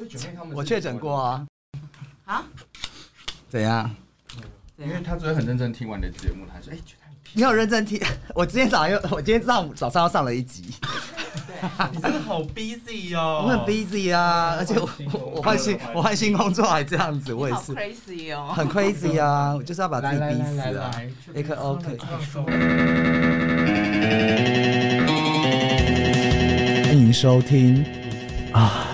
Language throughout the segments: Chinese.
所以九妹他们我确诊过啊。啊？怎样？因为他昨天很认真听完你的节目，他说：“哎、觉得很你有认真听？我今天早上又，我今天上午早上又上了一集，你真的好 busy 哦，我很 busy 啊，而且我我我换新我换新工作还这样子，我也好是 crazy 哦。很 crazy 啊，我就是要把自己逼死啊 OK 放松。欢迎收听啊，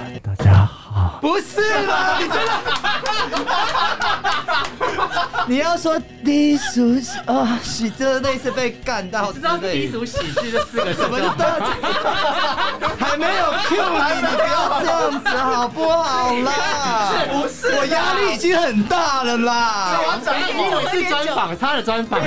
不是啦，你真的，你要说低俗喜啊，喜这类似被干到之知道，低俗喜剧这四个字什么都还没有 Q 你，你不要这样子好不好啦？不是我压力已经很大了啦。你以为是专访，他的专访。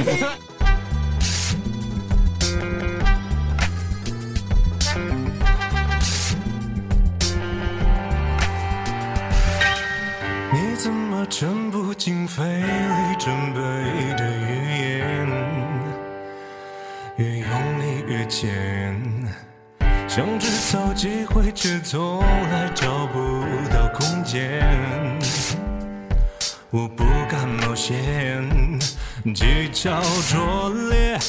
么沉不进肺里准备的语言？越用力越尖，想制造机会，却从来找不到空间。我不敢冒险，技巧拙劣，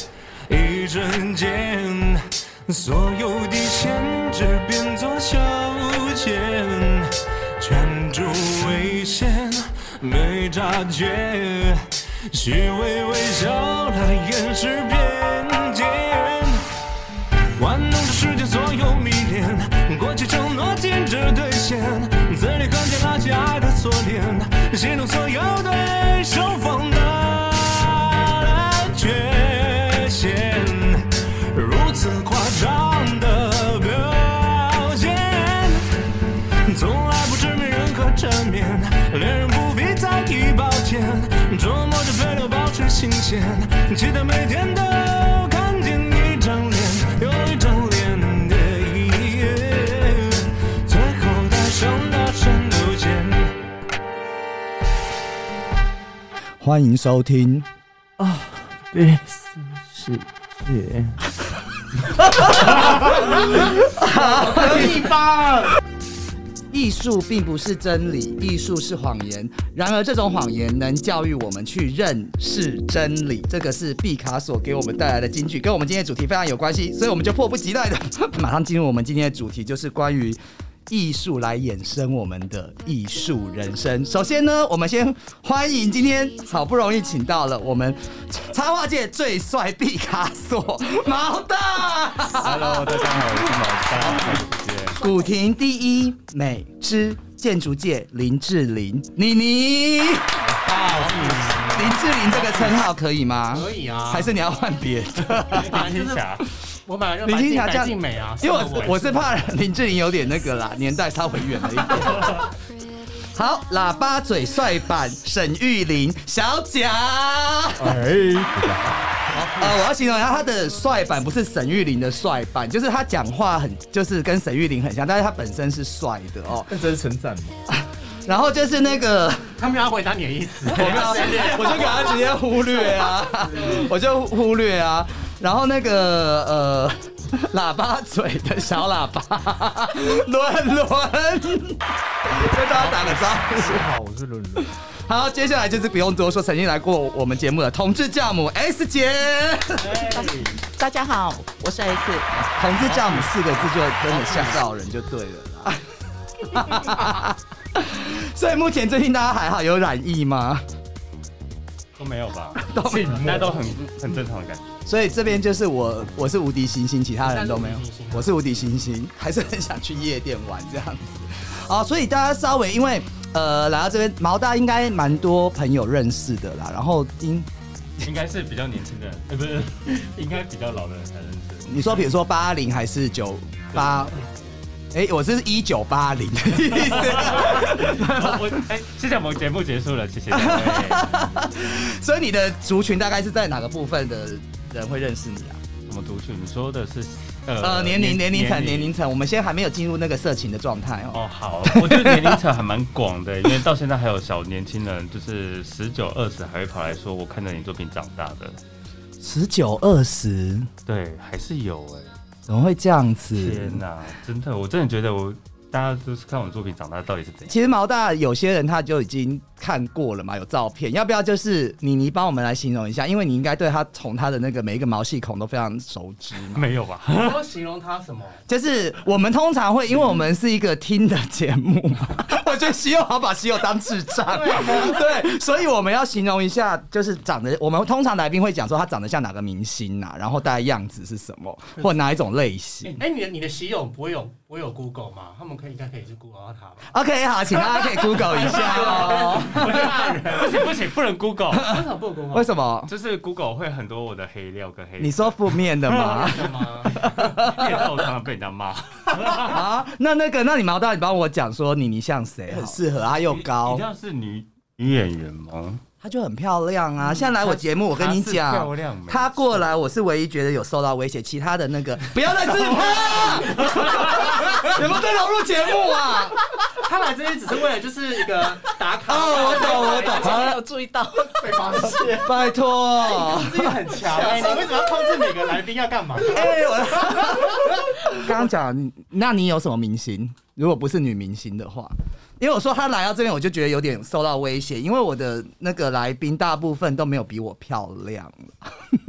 一瞬间，所有底线只变作消遣。圈住危险，没察觉，虚伪微笑来掩饰偏见，玩弄着世间所有迷恋，过去承诺坚持兑现，嘴里行间拉起爱的锁链，心中所有对手持新鲜，期待每天都看见一张脸，又一张脸的一页，最后带上大声邮件。欢迎收听，第四世界，可以吧？艺术并不是真理，艺术是谎言。然而，这种谎言能教育我们去认识真理。这个是毕卡索给我们带来的金句，跟我们今天的主题非常有关系，所以我们就迫不及待的 马上进入我们今天的主题，就是关于艺术来衍生我们的艺术人生。首先呢，我们先欢迎今天好不容易请到了我们插画界最帅毕卡索毛大。Hello，大家好，我是毛大。古亭第一美之建筑界林志玲，妮妮，林志玲这个称号可以吗？可以啊，还是你要换别的？林青霞？我本来就林青霞这样白净美啊，因为我是我是怕林志玲有点那个啦，年代稍微远了一点。好，喇叭嘴帅版沈玉琳小贾。哎，呃，我要形容一下他的帅版，不是沈玉琳的帅版，就是他讲话很，就是跟沈玉琳很像，但是他本身是帅的哦。那这是称赞吗？然后就是那个。他们要回答你的意思，我没有，我就给他直接忽略啊，我就忽略啊。然后那个呃，喇叭嘴的小喇叭，伦伦，跟大家打个招呼。好，我是伦伦。好，接下来就是不用多说，曾经来过我们节目的同志教母 S 姐。大家好，我是 S。同志教母四个字就真的吓到人就对了啦。所以目前最近大家还好，有染疫吗？都没有吧？都没有大家都很很正常的感觉。所以这边就是我，我是无敌星星，其他人都没有我是无敌星星，还是很想去夜店玩这样子。好，所以大家稍微因为呃来到这边，毛大应该蛮多朋友认识的啦。然后应应该是比较年轻的人，呃，不是，应该比较老的人才认识。你说，比如说八零还是九八？哎，我是一九八零的意思。我哎，谢谢我们节目结束了，谢谢。所以你的族群大概是在哪个部分的人会认识你啊？什么族群？你说的是呃，年龄、年龄层、年龄层，我们现在还没有进入那个色情的状态哦。哦，好，我觉得年龄层还蛮广的，因为到现在还有小年轻人，就是十九、二十还会跑来说我看着你作品长大的，十九、二十，对，还是有哎、怎么会这样子？天哪，真的，我真的觉得我大家都是看我作品长大到底是怎样。其实毛大有些人他就已经看过了嘛，有照片，要不要就是妮妮帮我们来形容一下？因为你应该对他从他的那个每一个毛细孔都非常熟知嘛。没有吧？你要形容他什么？就是我们通常会，因为我们是一个听的节目嘛，我觉得喜友好把喜友当智障，对，所以我们要形容一下，就是长得，我们通常来宾会讲说他长得像哪个明星啊，然后大概样子是什么，或哪一种类型。哎，你的你的喜友不会有不会有 Google 吗？他们可以应该可以去 Google 他吧？OK，好，请大家可以 Google 一下哦。不行不行，不能 Google，为什么不能 Google？为什么？就是 Google 会很多我的黑料跟黑。你说负面的吗？为什么？你也知道我常常被人家骂，啊，那那个，那你毛大，你帮我讲说妮妮像谁？很适合，啊又你高你像是女女演员吗？她就很漂亮啊。现在来我节目，我跟你她是漂讲，亮没她过来，我是唯一觉得有受到威胁，其他的那个不要再自拍了，有没有在融入节目啊？他来这边只是为了就是一个打卡。哦，我懂，我懂，好了，没有注意到，被发现，拜托。自己很强。哎，你为什么要控制每个来宾要干嘛？哎，我 刚刚讲，那你有什么明星？如果不是女明星的话，因为我说他来到这边，我就觉得有点受到威胁，因为我的那个来宾大部分都没有比我漂亮，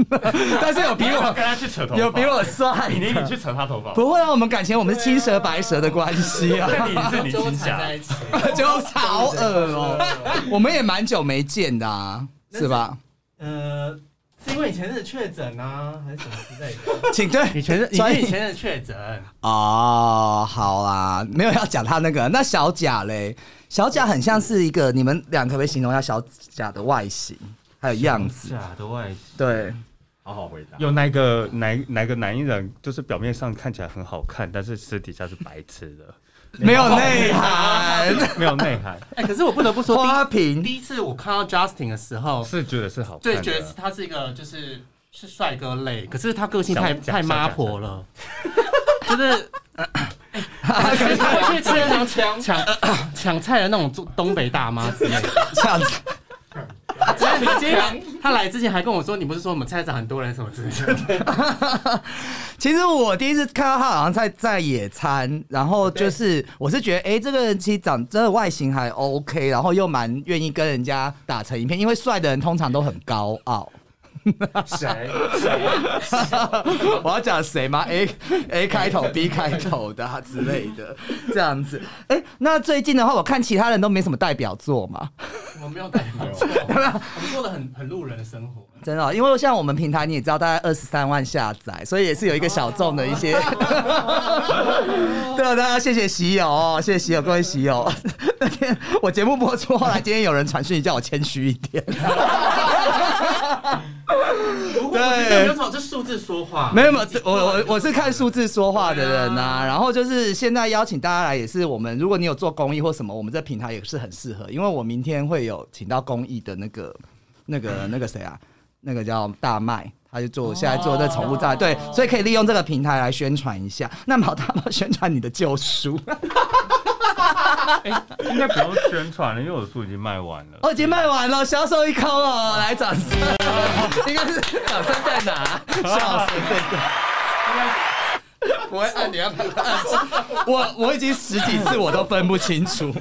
但是有比我跟他去扯头发，有比我帅你你去扯他头发，不会啊，我们感情我们是青蛇白蛇的关系啊，那你是你纠青霞缠在一起。就好恶哦、我们也蛮久没见的啊，是吧？呃，是因为以前是确诊啊，还是什么之类的？请对，以前阵，你所以你前是确诊，哦，好啦，没有要讲他那个。那小贾嘞？小贾很像是一个，你们俩可不可以形容一下小贾的外形还有样子？小贾的外形。对，好好回答。有哪个哪哪个男艺人，就是表面上看起来很好看，但是私底下是白痴的，没有内涵，没有内涵，哎，可是我不得不说，花瓶。第一次我看到 Justin 的时候，是觉得是好看对，觉得他是一个就是是帅哥类，可是他个性太太妈婆了，就是。他会去吃抢抢抢菜的那种东北大妈之类的。这样子，只是你今天他来之前还跟我说，你不是说我们菜市场很多人什么之类的？其实我第一次看到他好像在在野餐，然后就是我是觉得，哎、这个人其实长真的外形还 OK，然后又蛮愿意跟人家打成一片，因为帅的人通常都很高傲。谁？我要讲谁？吗？A A 开头 B 开头的、啊、之类的，这样子。哎、那最近的话，我看其他人都没什么代表作嘛，我没有代表作，我们过得很很路人的生活。真的、因为像我们平台你也知道，大概二十三万下载，所以也是有一个小众的一些。对啊，大家谢谢喜友哦，谢谢喜友，各位喜友。那天我节目播出，后来今天有人传讯叫我谦虚一点。对，有种这数字说话，没有没有，我我我是看数字说话的人呐、然后就是现在邀请大家来，也是我们如果你有做公益或什么，我们这平台也是很适合，因为我明天会有请到公益的那个那个那个谁啊，那个叫大麦。他就做现在做的宠物站，对，所以可以利用这个平台来宣传一下。那毛大猫宣传你的旧书，哎，应该不用宣传了，因为我的书已经卖完了。哦，已经卖完了，销售一空哦，来掌声，应该是掌声在哪？笑死这个。不会按，你要按。我我已经十几次我都分不清楚。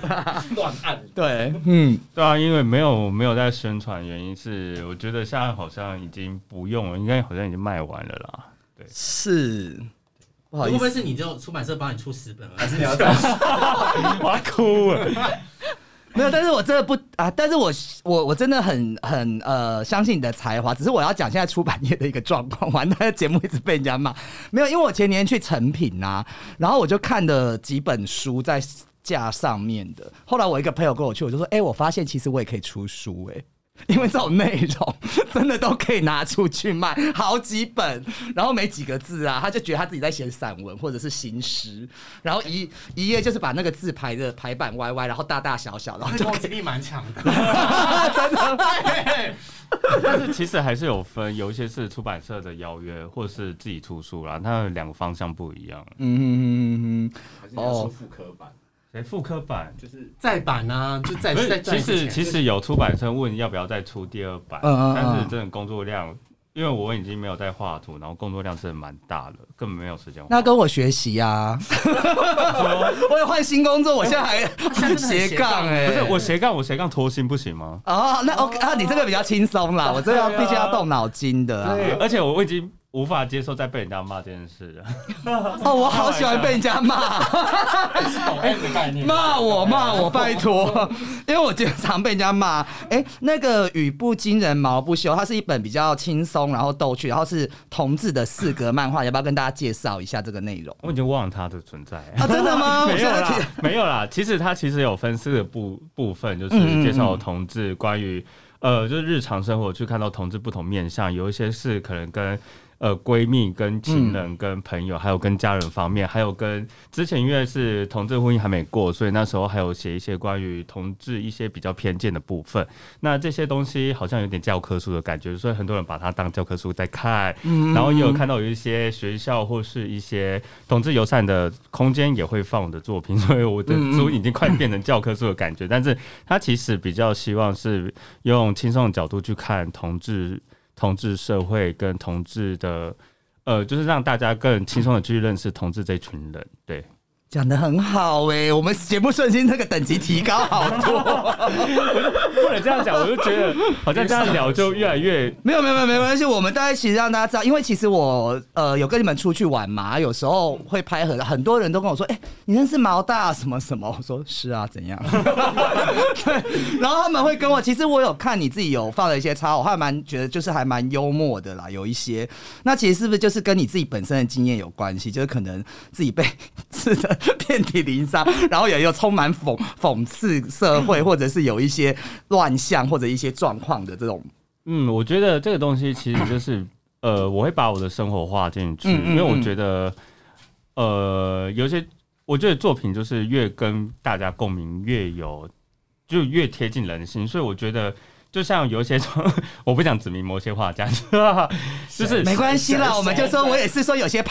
乱按。对，嗯，对啊，因为没有没有在宣传，原因是我觉得现在好像已经不用了，应该好像已经卖完了啦。对是，不好会意思，不会是你就出版社帮你出十本，还是你要再 我要哭了。没有，但是我真的不啊，但是我我我真的很很呃相信你的才华，只是我要讲现在出版业的一个状况，完蛋，节目一直被人家骂。没有，因为我前年去成品啊，然后我就看了几本书在架上面的，后来我一个朋友跟我去，我就说，哎、我发现其实我也可以出书、哎。因为这种内容真的都可以拿出去卖，好几本，然后没几个字啊，他就觉得他自己在写散文或者是行诗，然后一一页就是把那个字排的排版歪歪，然后大大小小，然后就攻击力蛮强的。真的对 但是其实还是有分，有一些是出版社的邀约，或是自己出书啦，那两个方向不一样。嗯嗯嗯嗯还是你要出复刻版？谁复刻版？就是再版啊，就再，再再其实其实有出版社问要不要再出第二版，嗯嗯嗯但是真的工作量，因因为我已经没有在画图，然后工作量真的蛮大的，根本没有时间。那跟我学习呀、我也换新工作，我现在还斜杠哎、不是我斜杠，我斜杠拖薪不行吗？哦，那 OK 啊，你这个比较轻松啦，我这个要对啊必须要动脑筋的啊。对，而且我已经无法接受再被人家骂这件事了。哦，我好喜欢被人家骂，骂我骂我，拜托，因为我经常被人家骂。哎、那个语不惊人毛不休，它是一本比较轻松，然后逗趣，然后是同志的四格漫画，要不要跟大家介绍一下这个内容？我已经忘了它的存在。啊，真的吗？没有啦，没有啦。其实它其实有分四个部部分，就是介绍同志关于呃，就是日常生活去看到同志不同面相，有一些是可能跟呃闺蜜、跟亲人、跟朋友，还有跟家人方面，还有跟之前因为是同志婚姻还没过，所以那时候还有写一些关于同志一些比较偏见的部分。那这些东西好像有点教科书的感觉，所以很多人把它当教科书在看。嗯然后也有看到有一些学校或是一些同志友善的空间也会放我的作品，所以我的书已经快变成教科书的感觉。但是它其实比较希望是用轻松的角度去看同志、同志社会跟同志的，呃，就是让大家更轻松的去认识同志这群人。对，讲的很好哎、我们节目顺心那个等级提高好多。不能这样讲，我就觉得好像这样聊就越来越没有没有没有没关系，我们大家其实让大家知道，因为其实我呃有跟你们出去玩嘛，有时候会拍很很多人都跟我说，哎、你认识毛大什么什么？我说是啊，怎样？对，然后他们会跟我，其实我有看你自己有放了一些插，我还蛮觉得就是还蛮幽默的啦，有一些。那其实是不是就是跟你自己本身的经验有关系？就是可能自己被刺 的 遍体鳞伤，然后也有充满讽讽刺社会，或者是有一些乱象或者一些状况的这种。嗯，我觉得这个东西其实就是，呃，我会把我的生活画进去，嗯嗯因为我嗯觉得，呃，有些我觉得作品就是越跟大家共鸣，越有就越贴近人心，所以我觉得。就像有一些，我不想指明某些画家，就是没关系啦，我们就说我也是说有些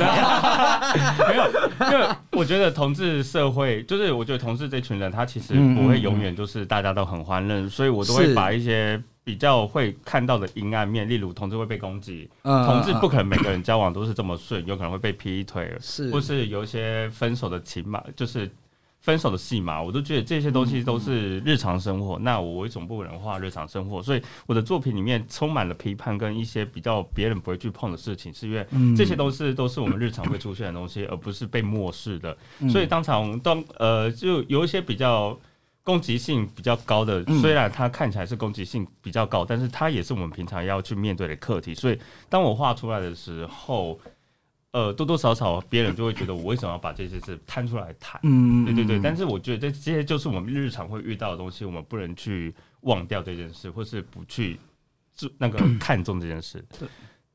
么样？没有，因为我觉得同志社会，就是我觉得同志这群人，他其实嗯不会永远就是大家都很欢乐，所以我都是。会把一些比较会看到的阴暗面，例如同志会被攻击，嗯同志不可能每个人交往都是这么顺，有可能会被劈腿，是。或是有一些分手的情码，就是。分手的戏码，我都觉得这些东西都是日常生活。那我为什么不能画日常生活？所以我的作品里面充满了批判跟一些比较别人不会去碰的事情，是因为嗯这些都是都是我们日常会出现的东西，而不是被漠视的。嗯所以当场当呃，就有一些比较攻击性比较高的，嗯虽然它看起来是攻击性比较高，但是它也是我们平常要去面对的课题。所以当我画出来的时候，呃，多多少少别人就会觉得我为什么要把这些事摊出来谈？嗯对对对，但是我觉得这这些就是我们日常会遇到的东西，我们不能去忘掉这件事，或是不去注那个 看重这件事。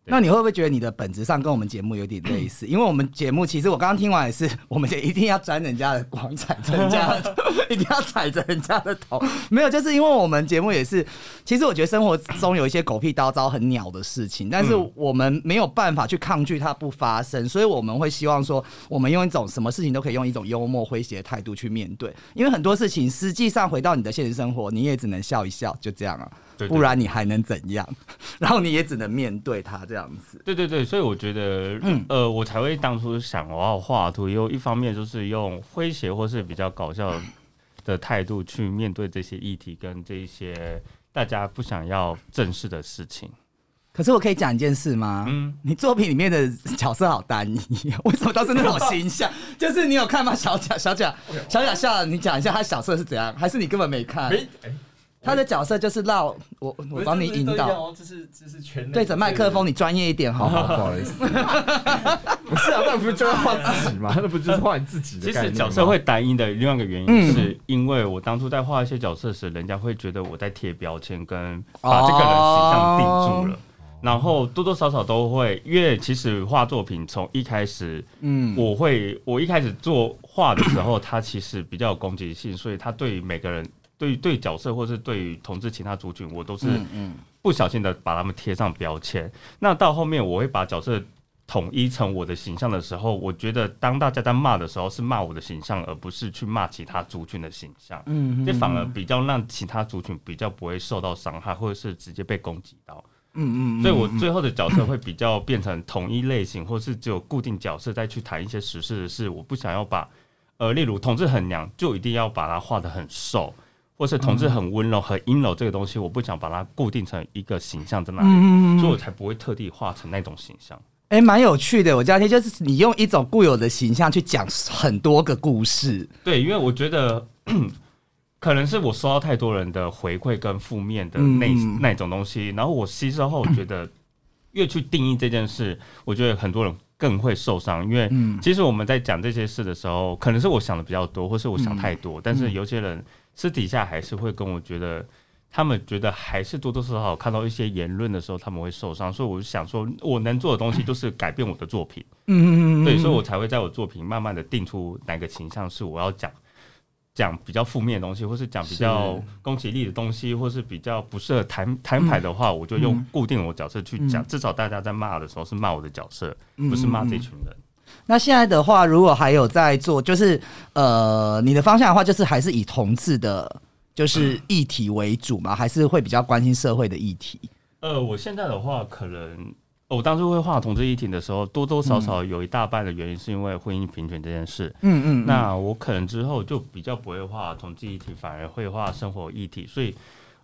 那你会不会觉得你的本质上跟我们节目有点类似？因为我们节目其实我刚刚听完也是，我们就一定要沾人家的光，踩着人家的，一定要踩着人家的头。没有，就是因为我们节目也是，其实我觉得生活中有一些狗屁叨叨、很鸟的事情，但是嗯我们没有办法去抗拒它不发生，所以我们会希望说，我们用一种什么事情都可以用一种幽默诙谐的态度去面对，因为很多事情实际上回到你的现实生活，你也只能笑一笑，就这样啊。不然你还能怎样？然后你也只能面对他这样子。对对对，所以我觉得，嗯呃，我才会当初想我要画图，有一方面就是用诙谐或是比较搞笑的态度去面对这些议题跟这一些大家不想要正视的事情。可是我可以讲一件事吗？嗯，你作品里面的角色好单一，为什么都是那种形象？就是你有看吗？小贾，小贾，小贾笑了，你讲一下他角色是怎样？还是你根本没看？没，哎他的角色就是绕我，我帮你引导，，这是这是全对着麦克风，你专业一点好不好？不好意思，不是啊，那不就是画自己吗？那不就是画你自己的其实角色会单一的另外一个原因，嗯。是因为我当初在画一些角色时，人家会觉得我在贴标签，跟把这个人形象定住了。然后多多少少都会，因为其实画作品从一开始，嗯，我会我一开始做画的时候，它其实比较有攻击性，所以他对于每个人，对于对角色或是对于同志其他族群，我都是不小心的把他们贴上标签。那到后面我会把角色统一成我的形象的时候，我觉得当大家在骂的时候，是骂我的形象，而不是去骂其他族群的形象。嗯这反而比较让其他族群比较不会受到伤害，或者是直接被攻击到。嗯嗯，所以我最后的角色会比较变成统一类型，或是只有固定角色再去谈一些实事的事。我不想要把，呃，例如同志很娘，就一定要把它画的很瘦，或是同志很温柔、很阴柔这个东西，我不想把它固定成一个形象在那里，嗯所以我才不会特地画成那种形象。哎，蛮有趣的。我家天就是你用一种固有的形象去讲很多个故事。对，因为我觉得 可能是我收到太多人的回馈跟负面的那、嗯。那种东西，然后我吸收后，我觉得越去定义这件事，我觉得很多人更会受伤，因为嗯。其实我们在讲这些事的时候，可能是我想的比较多，或是我想太多，但是有些人私底下还是会跟我觉得。他们觉得还是多多少少看到一些言论的时候，他们会受伤，所以我就想说，我能做的东西就是改变我的作品。嗯嗯嗯对，所以我。才会在我作品慢慢的定出哪个倾向是我要讲讲比较负面的东西，或是讲比较攻击力的东西，或是比较不适合谈谈牌的话，我就用固定我角色去讲，嗯。至少大家在骂的时候是骂我的角色，嗯不是骂这群人。那现在的话，如果还有在做，就是呃，你的方向的话，就是还是以同志的，就是议题为主嘛，还是会比较关心社会的议题？呃，我现在的话，可能我当初会画同志议题的时候，多多少少有一大半的原因是因为婚姻平权这件事。嗯嗯那我可能之后就比较不会画同志议题，反而会画生活议题，所以。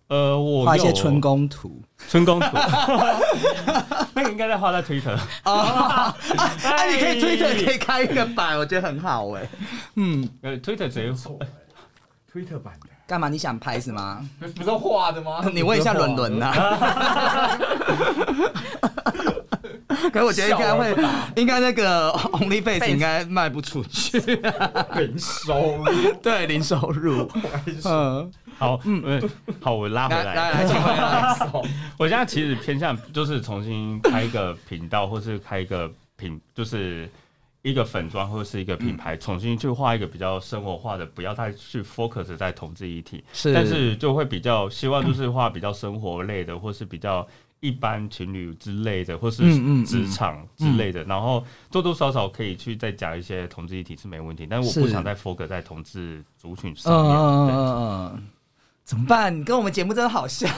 呃，我画一些春宫图春宫图，那个应该在画在 Twitter。啊，哎，你可以推特可以开一个版，我觉得很好哎。嗯，呃，Twitter 直接推特版的，干嘛？你想拍是吗？不是画的吗？你问一下伦伦呐。可是我觉得应该会，应该那个 OnlyFace 应该卖不出去，零收入，对零收入。嗯，好，嗯，好，我拉回来来。来来，请回来。我现在其实偏向就是重新开一个频道，或是开一个品，就是一个粉妆或是一个品牌，重新去画一个比较生活化的，不要再去 focus 在同志议题，是但是就会比较希望就是画比较生活类的，或是比较。一般情侣之类的，或是职场之类的，然后多多少少可以去再讲一些同志议题是没问题，但是我不想再 focus 在同志族群嗯上面。怎么办？你跟我们节目真的好像，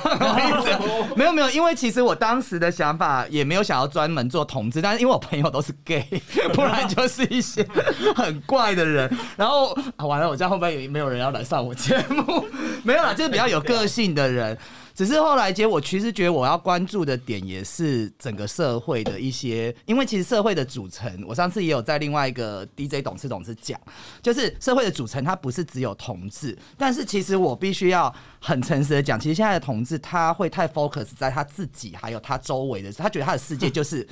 没有没有，因为其实我当时的想法也没有想要专门做同志，但是因为我朋友都是 gay，不然就是一些很怪的人。然后、啊、完了，我这样会不会没有人要来上我节目？没有啦，就是比较有个性的人。只是后来，结果其实觉得我要关注的点也是整个社会的一些，因为其实社会的组成，我上次也有在另外一个 DJ 董事董事讲，就是社会的组成它不是只有同志，但是其实我必须要很诚实的讲，其实现在的同志他会太 focus 在他自己还有他周围的，他觉得他的世界就是。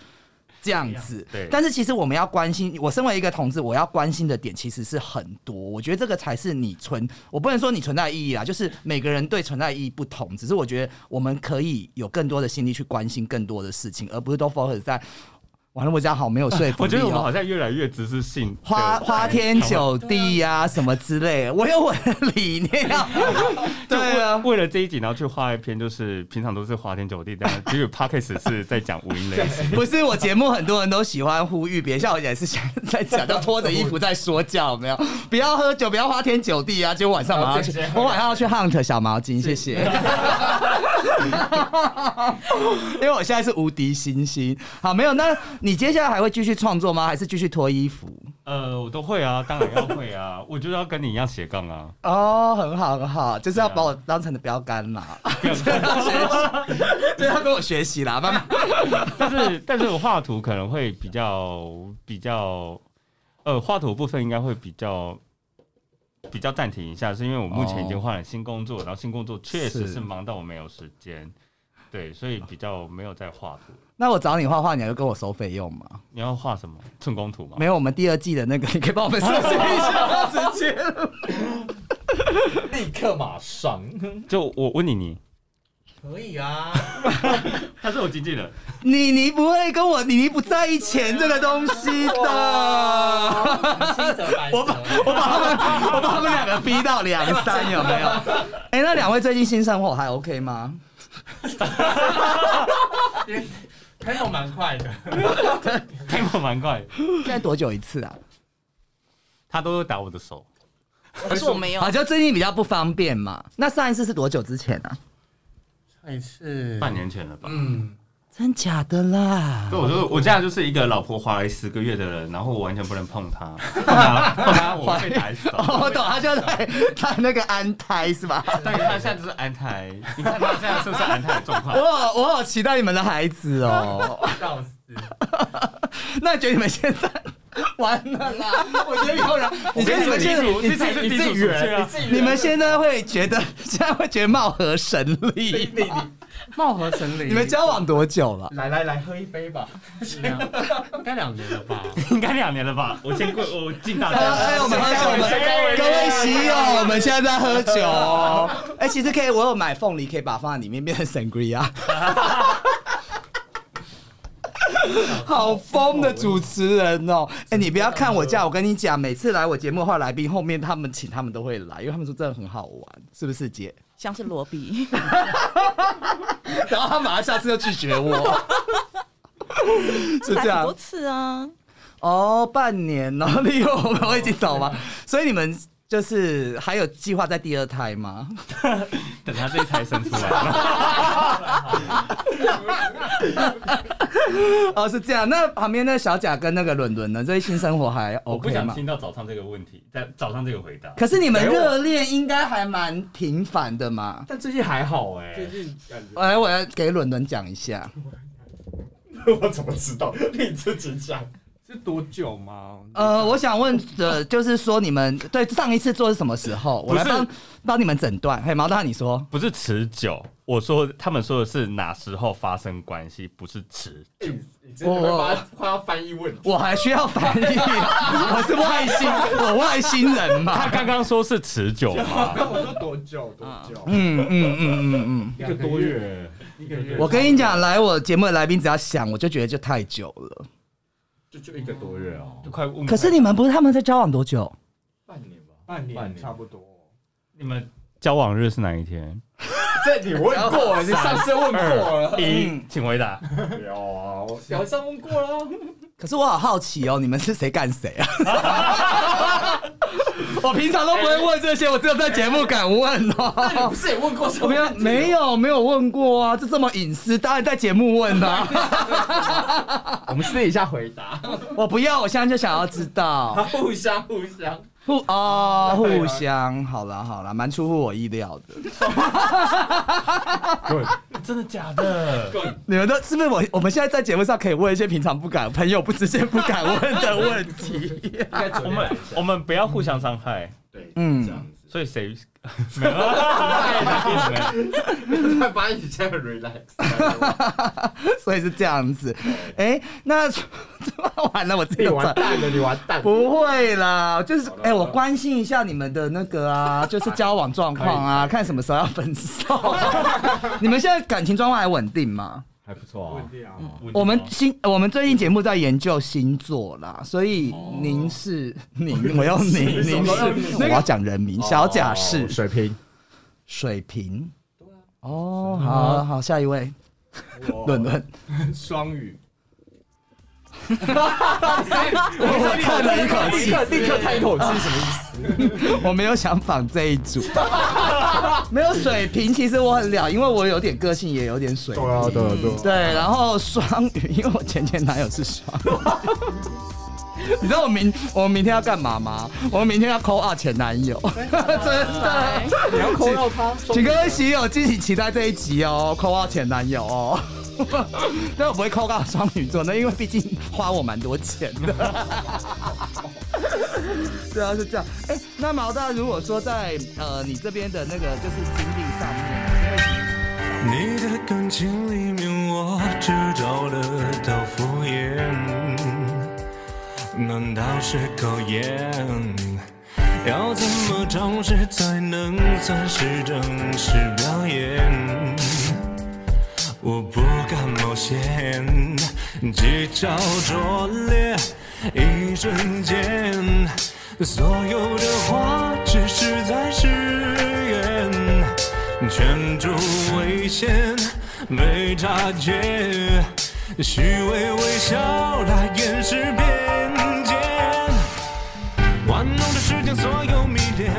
这样子，对但是其实我们要关心，我身为一个同志，我要关心的点其实是很多。我觉得这个才是你存，我不能说你存在意义啦，就是每个人对存在意义不同。只是我觉得我们可以有更多的心力去关心更多的事情，而不是都 focus 在。完了，我这样好没有说服力、哦。我觉得我们好像越来越只是性花花天酒地呀、什么之类的，我有我的理念啊。对啊，为了这一集，然后去画一篇，就是平常都是花天酒地，但结果 podcast 是在讲无音类型。不是我节目很多人都喜欢呼吁，别像我也是想在讲，要拖着衣服在说教，没有？不要喝酒，不要花天酒地啊！结果晚上我要去，我晚上要去 hunt 小毛巾，谢谢。因为我现在是无敌星星。好，没有，那你接下来还会继续创作吗？还是继续脱衣服？呃，我都会啊，当然要会啊，我就要跟你一样斜杠啊。哦，很好很好，就是要把我当成的标杆啦，就是要跟我学习啦，慢慢。但是，但是我画图可能会比较比较，呃，画图部分应该会比较比较暂停一下，是因为我目前已经换了新工作，然后新工作确实是是忙到我没有时间，对，所以比较没有在画图。那我找你画画，你还会跟我收费用吗？你要画什么寸工图吗？没有，我们第二季的那个，你可以帮我们设计一下，时间。立刻马上，就我问你，你可以啊，他是我经纪人，你你不会跟我，你你不在意钱这个东西的。我把我把他们我把他们两个逼到两三，有没有？哎、那两位最近新生活还 OK 吗？tempo 蛮快的，tempo 蛮快，现在多久一次啊？他都会打我的手。可是我没有好，，就最近比较不方便嘛。那上一次是多久之前啊？上一次半年前了吧？嗯，真假的啦？对，我说我这样就是一个老婆怀了十个月的人，然后我完全不能碰她，碰她碰她我会被打死。哦，我懂，他就在他那个安胎是吧？对，她现在就是安胎，你看他现在是不是安胎的状况？我好我好期待你们的孩子哦。笑死！那你觉得你们现在完了啦？我觉得以后人，你觉得你们现在你自己你自己圆，你们现在会觉得 现在会觉得貌合神离吗？貌合神离。你们交往多久了？来来来，喝一杯吧。两应该两年了吧？应该两年了吧？我先过，我敬大哎，家。哎我们喝酒，我们各位喜友，我们现在在喝酒哦。哎，其实可以，我有买凤梨，可以把它放在里面变成 sangria。好疯的主持人哦！哎，你不要看我这样，我跟你讲，每次来我节目的话，来宾后面他们请他们都会来，因为他们说真的很好玩，是不是姐？像是罗比，然后他马上下次又拒绝我，是这样很多次啊。哦，半年哦，你有我们一起走吗？所以你们就是还有计划在第二胎吗？等他这一胎生出来，哦，是这样。那旁边那小贾跟那个伦伦呢？这些新生活还我不 OK 吗？想听到早上这个问题，在早上这个回答。可是你们热恋应该还蛮频繁的嘛？但最近还好哎、最近感觉来，我要给伦伦讲一下。我怎么知道？你自己讲。是多久吗？呃，我想问的 就是说，你们对上一次做是什么时候？我来帮帮你们诊断。嘿，毛大，你说不是持久，我说他们说的是哪时候发生关系，不是持久。你真的把它快要翻译问题？我还需要翻译，我是外星，我外星人嘛他嘛？刚刚说是持久嘛？我说多久？多久？嗯嗯嗯嗯嗯。一个多月。一个月。我跟你讲，来我节目的来宾只要想，我就觉得就太久了。就就一个多月哦，就快问。可是你们不是他们在交往多久？半年吧，半年半年差不多。你们交往日是哪一天？这你问过，你上次问过了。请回答。有啊，我表上问过了。可是我好好奇哦，你们是谁干谁啊？我平常都不会问这些，我只有在节目敢问哦。不是也问过什么没有没有没有问过啊，这这么隐私，当然在节目问啊。我们私底下回答，我不要，我现在就想要知道。互相互相。互哦，互相，好了好了，蛮出乎我意料的。真的假的？你们都是不是我？我们现在在节目上可以问一些平常不敢、朋友不直接不敢问的问题。我们我们不要互相伤害，对，嗯这样子。所以谁 没有？没有把你现在 relax。所以是这样子。哎、那 完了，我自己完蛋了，你完蛋。不会啦，就是哎、我关心一下你们的那个啊，就是交往状况啊，看什么时候要分手。你们现在感情状况还稳定吗？还不错啊。我们星，我们最近节目在研究星座啦，所以您是您，我要您，您是，我要讲人名，小贾是哦水瓶，水瓶。哦，好好，下一位，伦伦，双语，我叹了一口气，立刻叹一口气，什么意思？我没有想仿这一组，没有水平，其实我很了，因为我有点个性，也有点水平。对啊，对啊，对啊。对，然后双鱼，因为我前前男友是双鱼。你知道我明我们明天要干嘛吗？我们明天要 call out 前男友，真的。你要扣到他，请各位喜友敬请期待这一集哦，call out 前男友哦。但我不会 call out 双鱼座，那因为毕竟花我蛮多钱的。对啊，是这样。哎、那毛大，如果说在呃你这边的那个就是经历上面，因为你的感情里面，我只找得到敷衍，难道是考验？要怎么尝试才能算是正式表演？我不敢冒险，几招拙劣，一瞬间，所有的话只是在誓言。圈住危险，没察觉，虚伪微笑来掩饰边界。玩弄着时间所有迷恋，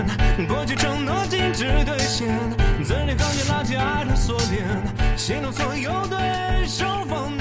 过去承诺禁止兑现，怎料刚也拉起爱的锁链，心中所有对手放。